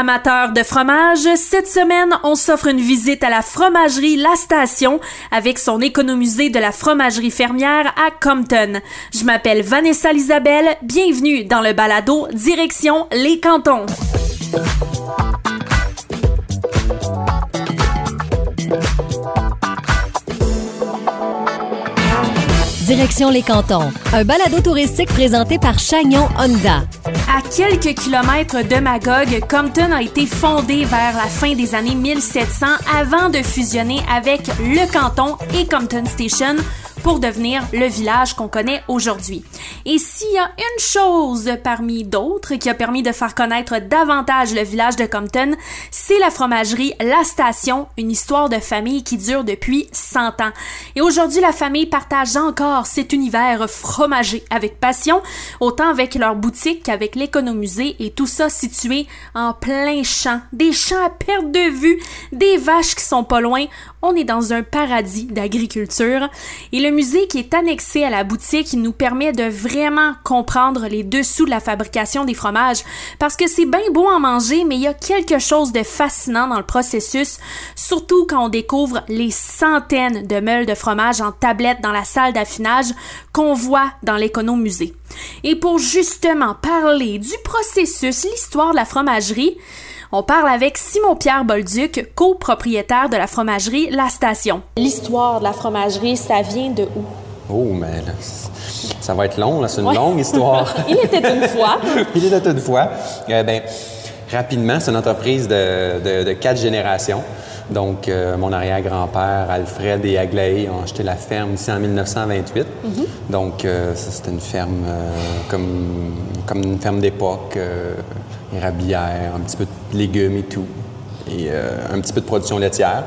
Amateurs de fromage, cette semaine, on s'offre une visite à la fromagerie La Station avec son économisé de la fromagerie fermière à Compton. Je m'appelle Vanessa Lisabelle, bienvenue dans le balado Direction les cantons. Direction les cantons, un balado touristique présenté par Chagnon Honda. À quelques kilomètres de Magog, Compton a été fondé vers la fin des années 1700 avant de fusionner avec le canton et Compton Station pour devenir le village qu'on connaît aujourd'hui. Et s'il y a une chose parmi d'autres qui a permis de faire connaître davantage le village de Compton, c'est la fromagerie La Station, une histoire de famille qui dure depuis 100 ans. Et aujourd'hui, la famille partage encore cet univers fromager avec passion, autant avec leur boutique qu'avec l'économusée et tout ça situé en plein champ, des champs à perte de vue, des vaches qui sont pas loin. On est dans un paradis d'agriculture et le musée qui est annexé à la boutique nous permet de vraiment comprendre les dessous de la fabrication des fromages parce que c'est bien beau en manger mais il y a quelque chose de fascinant dans le processus, surtout quand on découvre les centaines de meules de fromage en tablette dans la salle d'affinage qu'on voit dans l'économusée. Et pour justement parler du processus, l'histoire de la fromagerie, on parle avec Simon-Pierre Bolduc, copropriétaire de la fromagerie La Station. L'histoire de la fromagerie, ça vient de où? Oh, mais là, ça va être long, là. C'est une longue histoire. Il était une fois. Il était une fois. Euh, ben, rapidement, c'est une entreprise de, quatre générations. Donc, euh, mon arrière-grand-père, Alfred et Aglaé, ont acheté la ferme ici en 1928. Mm-hmm. Donc, euh, c'était une ferme comme, comme une ferme d'époque érablière, un petit peu de légumes et tout, et euh, un petit peu de production laitière.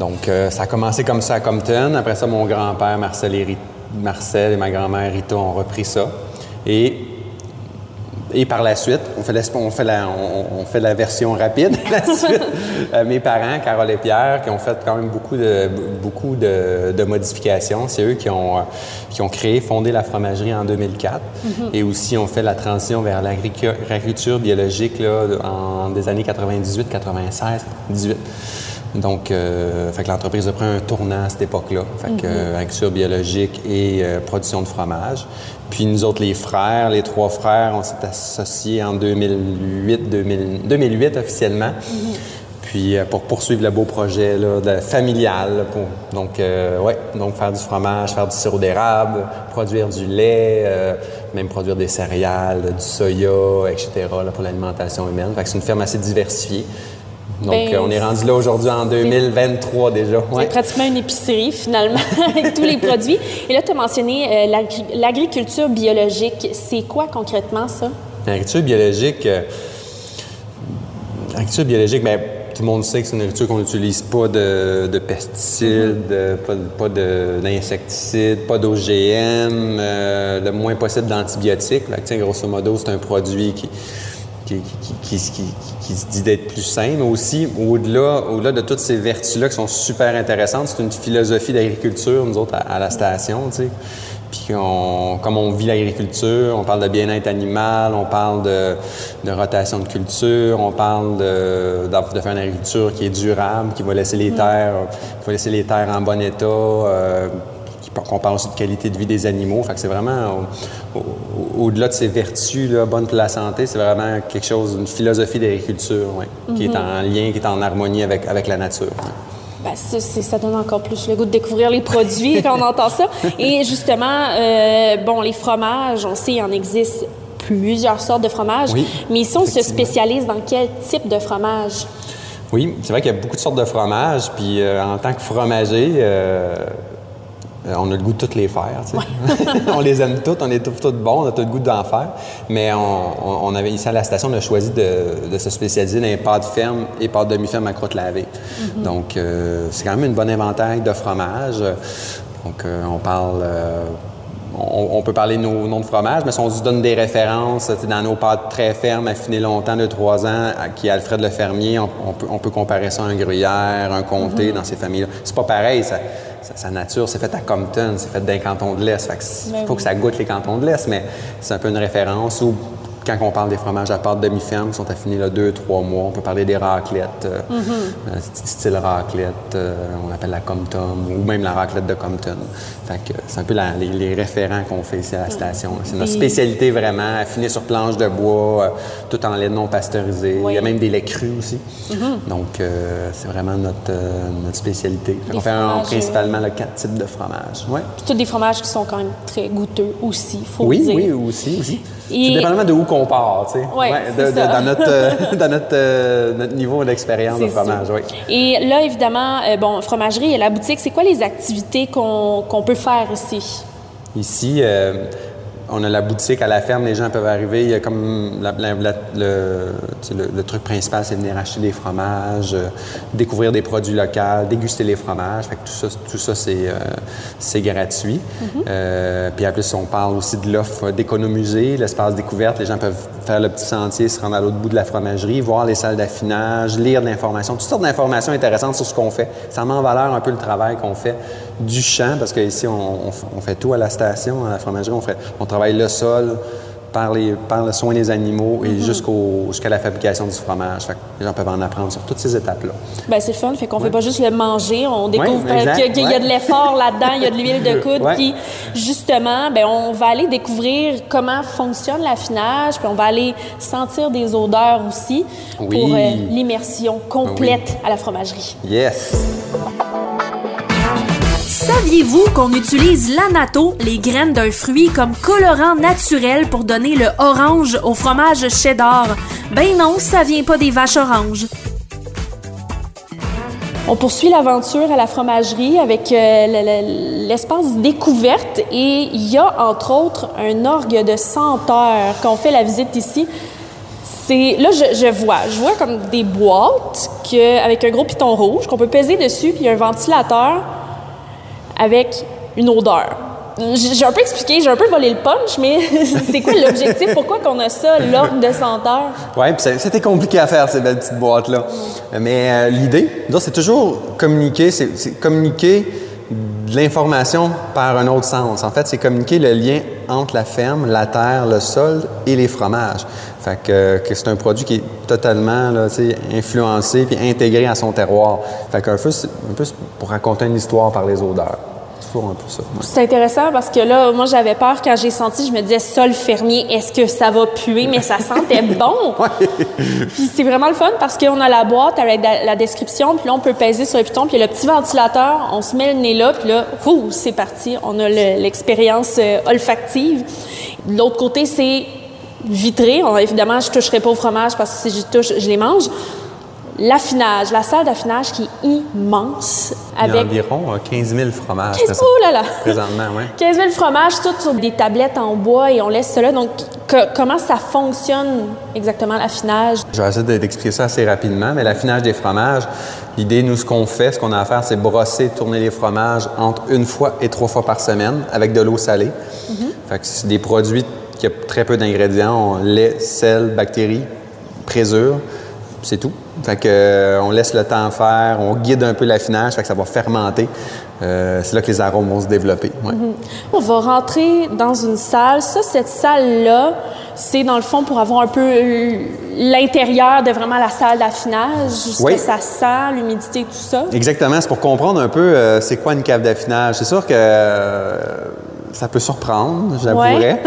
Donc, euh, ça a commencé comme ça à Compton. Après ça, mon grand-père, Marcel et, Marcel et ma grand-mère Rita ont repris ça. Et et par la suite, on fait, la, on fait, la, on, fait la version rapide. la suite, euh, mes parents, Carole et Pierre, qui ont fait quand même beaucoup de, beaucoup de, modifications, c'est eux qui ont, qui ont créé, fondé la fromagerie en 2004. Mm-hmm. Et aussi, ont fait la transition vers l'agriculture biologique là, en des années 98, 96, 18. Donc, euh, fait que l'entreprise a pris un tournant à cette époque-là. Fait que, mm-hmm. agriculture biologique et euh, production de fromage. Puis nous autres, les frères, les trois frères, on s'est associés en 2008, 2008 officiellement. Mm-hmm. Puis euh, pour poursuivre le beau projet là, familial. pour, donc, euh, ouais, donc faire du fromage, faire du sirop d'érable, produire du lait, euh, même produire des céréales, du soya, etc. Là, pour l'alimentation humaine. Fait que c'est une ferme assez diversifiée. Donc, ben, on est rendu là aujourd'hui en 2023 déjà. C'est pratiquement une épicerie, finalement, avec tous les produits. Et là, tu as mentionné euh, l'agriculture biologique. C'est quoi concrètement ça? L'agriculture biologique, euh, l'agriculture biologique, bien, tout le monde sait que c'est une agriculture qu'on n'utilise pas de, pesticides, mm-hmm. pas, d'insecticides, pas d'OGM, euh, le moins possible d'antibiotiques. Grosso modo, c'est un produit qui qui, se dit d'être plus sain, mais aussi au-delà au -delà de toutes ces vertus-là qui sont super intéressantes, c'est une philosophie d'agriculture, nous autres, à, la station, tu sais. Puis on, comme on vit l'agriculture, on parle de bien-être animal, on parle de, rotation de culture, on parle de, de, faire une agriculture qui est durable, qui va laisser les mm. terres, qui va laisser les terres en bon état, euh, qu'on parle aussi de qualité de vie des animaux. Fait que c'est vraiment, au-delà de ces vertus, là, bonne pour la santé, c'est vraiment quelque chose, une philosophie d'agriculture, qui est mhm. en lien, qui est en harmonie avec, avec la nature. Ben, ça donne encore plus le goût de découvrir les produits quand on entend ça. Et justement, euh, bon, les fromages, on sait, il en existe plusieurs sortes de fromages. mais ici, on se spécialise dans quel type de fromage? Oui, c'est vrai qu'il y a beaucoup de sortes de fromages. Puis euh, en tant que fromager, euh, euh, on a le goût de toutes les faire. on les aime toutes, on est toutes, bons, on a tout le goût d'en faire. Mais on, avait ici à la station, on a choisi de, se spécialiser dans les pâtes fermes et pâtes demi-fermes à croûte lavée. Mm-hmm. Donc, euh, c'est quand même une bonne inventaire de fromage. Donc, euh, on parle. On, peut parler de nos noms de fromage, mais si on se donne des références dans nos pâtes très fermes, affinées longtemps, de trois ans, qui est Alfred le fermier, on, peut, comparer ça à un gruyère, un comté, mm-hmm. dans ces familles-là. C'est pas pareil, ça, sa, nature, c'est fait à Compton, c'est fait d'un canton de l'Est. il ben faut que ça goûte les cantons de l'Est, mais c'est un peu une référence. Ou quand on parle des fromages à pâte demi-ferme qui sont affinés là, deux, trois mois, on peut parler des raclettes, Mm-hmm. euh, style raclette, euh, on appelle la Compton, ou même la raclette de Compton. Fait que c'est un peu la- les, les référents qu'on fait ici à la station. C'est notre spécialité vraiment, affinée sur planche de bois, euh, tout en lait non pasteurisé. Il y a. Mm-hmm. même des laits crus aussi. Donc, euh, c'est vraiment notre, notre spécialité. Fait on fait un- principalement le quatre types de fromages. Ouais. Puis tous des fromages qui sont quand même très goûteux aussi, faut Oui, le dire. oui, aussi, aussi. Et- dépendamment de où qu'on part, tu sais. Ouais, de- dans notre, euh, dans notre, euh, notre niveau d'expérience de fromage, oui. Et là, évidemment, euh, bon, fromagerie et la boutique, c'est quoi les activités qu'on peut faire ici? Ici, on a la boutique à la ferme, les gens peuvent arriver. Il y a comme la- la- la- le, truc principal, c'est de venir acheter des fromages, euh, découvrir des produits locaux, déguster les fromages. Fait que tout ça, tout ça c'est, euh, c'est gratuit. Euh, puis en plus, on parle aussi de l'offre d'économiser, l'espace découverte. Les gens peuvent faire le petit sentier, se rendre à l'autre bout de la fromagerie, voir les salles d'affinage, lire de l'information, toutes sortes d'informations intéressantes sur ce qu'on fait. Ça met en valeur un peu le travail qu'on fait du champ, parce qu'ici, on, on fait tout à la station, à la fromagerie. On, fait, on travaille le sol, par, les, par le soin des animaux et jusqu'au, jusqu'à la fabrication du fromage. Fait que les gens peuvent en apprendre sur toutes ces étapes-là. Ben, c'est le fun, fait qu'on fait pas juste le manger, on découvre Ouais, qu'il y a ouais. de l'effort là-dedans, il y a de l'huile de coude, Ouais. puis justement, ben, on va aller découvrir comment fonctionne l'affinage, puis on va aller sentir des odeurs aussi Oui. pour euh, l'immersion complète à la fromagerie. Yes! Saviez-vous qu'on utilise l'anato, les graines d'un fruit, comme colorant naturel pour donner le orange au fromage cheddar? Ben non, ça vient pas des vaches oranges. On poursuit l'aventure à la fromagerie avec euh, le- le- l'espace découverte et il y a entre autres un orgue de senteur qu'on fait la visite ici. C'est là je, vois, je vois comme des boîtes avec un gros piton rouge qu'on peut peser dessus puis un ventilateur avec une odeur. J'ai un peu expliqué, j'ai un peu volé le punch, mais c'est quoi l'objectif? Pourquoi qu'on a ça, l'orgue de senteur? Oui, puis c'était compliqué à faire, ces belles petites boîtes-là. Mais euh, l'idée, c'est toujours communiquer, c'est communiquer de l'information par un autre sens. En fait, c'est communiquer le lien entre la ferme, la terre, le sol et les fromages. Fait que, c'est un produit qui est totalement influencé puis intégré à son terroir. Fait qu'un peu, c'est un peu pour raconter une histoire par les odeurs. C'est toujours un peu ça. ouais. C'est intéressant parce que là, moi, j'avais peur quand j'ai senti, je me disais, sol fermier, est-ce que ça va puer? Mais ça sentait bon. Puis c'est vraiment le fun parce qu'on a la boîte avec la, description, puis là, on peut peser sur le piton, puis le petit ventilateur, on se met le nez là, puis là, c'est parti. On a le- l'expérience euh, olfactive. De l'autre côté, c'est vitré. On- évidemment, je toucherai pas au fromage parce que si je touche, je les mange. L'affinage, la salle d'affinage qui est immense Il y a avec environ euh, 15 000 fromages. 15 présent- oh là là! Présentement, oui. 15 000 fromages, tout sur des tablettes en bois et on laisse cela. Donc, que- comment ça fonctionne exactement l'affinage? Je vais essayer de- d'expliquer ça assez rapidement, mais l'affinage des fromages, l'idée, nous, ce qu'on fait, ce qu'on a à faire, c'est brosser, tourner les fromages entre une fois et trois fois par semaine avec de l'eau salée. Fait que c'est des produits qui ont très peu d'ingrédients, lait, sel, bactéries, présure, c'est tout. Fait que, euh, on laisse le temps faire, on guide un peu l'affinage, fait que ça va fermenter. Euh, c'est là que les arômes vont se développer. ouais. On va rentrer dans une salle. Ça, cette salle-là, c'est dans le fond pour avoir un peu l'intérieur de vraiment la salle d'affinage, ce Oui. que ça sent, l'humidité, tout ça. Exactement, c'est pour comprendre un peu euh, c'est quoi une cave d'affinage. C'est sûr que ça peut surprendre, j'avouerais.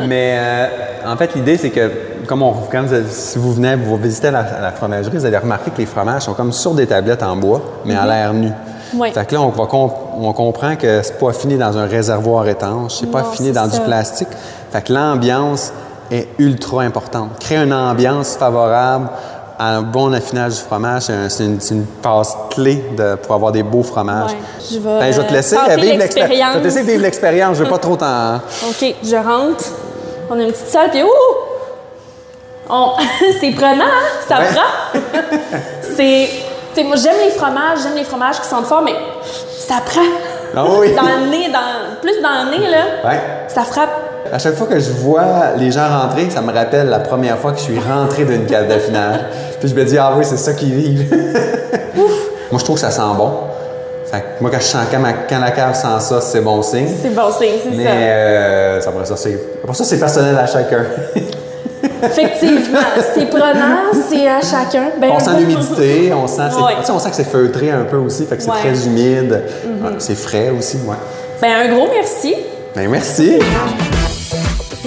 mais en fait, l'idée, c'est que comme on, quand vous, si vous venez, vous visitez la, la fromagerie, vous allez remarquer que les fromages sont comme sur des tablettes en bois, mais à l'air nu. Oui. Fait que là, on, va comp- on comprend que c'est pas affiné dans un réservoir étanche, c'est pas c'est dans ça. du plastique. Fait que l'ambiance est ultra importante. Créer une ambiance favorable à un bon affinage du fromage, c'est un- c'est une, passe clé de- pour avoir des beaux fromages. Ouais. Je vais, Ben, je vais te laisser vivre l'expérience. l'expérience. Je vais te laisser vivre l'expérience. Je veux pas trop t'en. OK, je rentre. On a une petite salle, puis ouh! On... c'est prenant, hein? Ça Ouais. prend. c'est... moi, j'aime les fromages, j'aime les fromages qui sentent fort, mais ça prend. Ah oui. Dans le nez, dans... plus dans le nez, là, Ouais. ça frappe. À chaque fois que je vois les gens rentrer, ça me rappelle la première fois que je suis rentré d'une cave d'affinage. Puis je me dis, ah oui, c'est ça qu'ils vivent. Moi, je trouve que ça sent bon. Fait que moi, quand, je sens, quand, ma- quand la cave sent ça, c'est bon signe. C'est bon signe, c'est Mais ça. euh, ça, c'est après ça, c'est personnel à chacun. Effectivement, c'est prenant, c'est à chacun. Ben, on sent l'humidité, on sent, Ouais. on sent que c'est feutré un peu aussi, fait que c'est Ouais. très humide, Ah, c'est frais aussi, ouais. Ben, un gros merci. Ben, merci.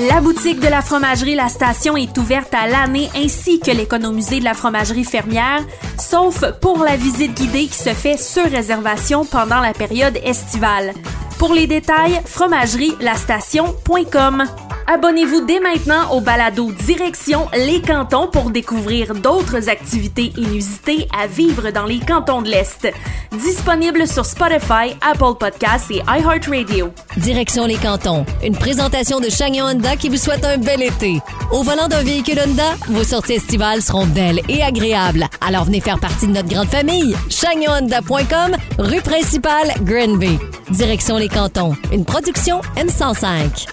La boutique de la fromagerie La Station est ouverte à l'année ainsi que l'économusée de la fromagerie fermière, sauf pour la visite guidée qui se fait sur réservation pendant la période estivale. Pour les détails, fromagerielastation.com. Abonnez-vous dès maintenant au balado Direction les cantons pour découvrir d'autres activités inusitées à vivre dans les cantons de l'Est. Disponible sur Spotify, Apple Podcasts et iHeartRadio. Direction les cantons. Une présentation de Chagnon qui vous souhaite un bel été. Au volant d'un véhicule Honda, vos sorties estivales seront belles et agréables. Alors venez faire partie de notre grande famille. ChagnonHonda.com, rue principale, Granby. Direction les cantons. Une production M105.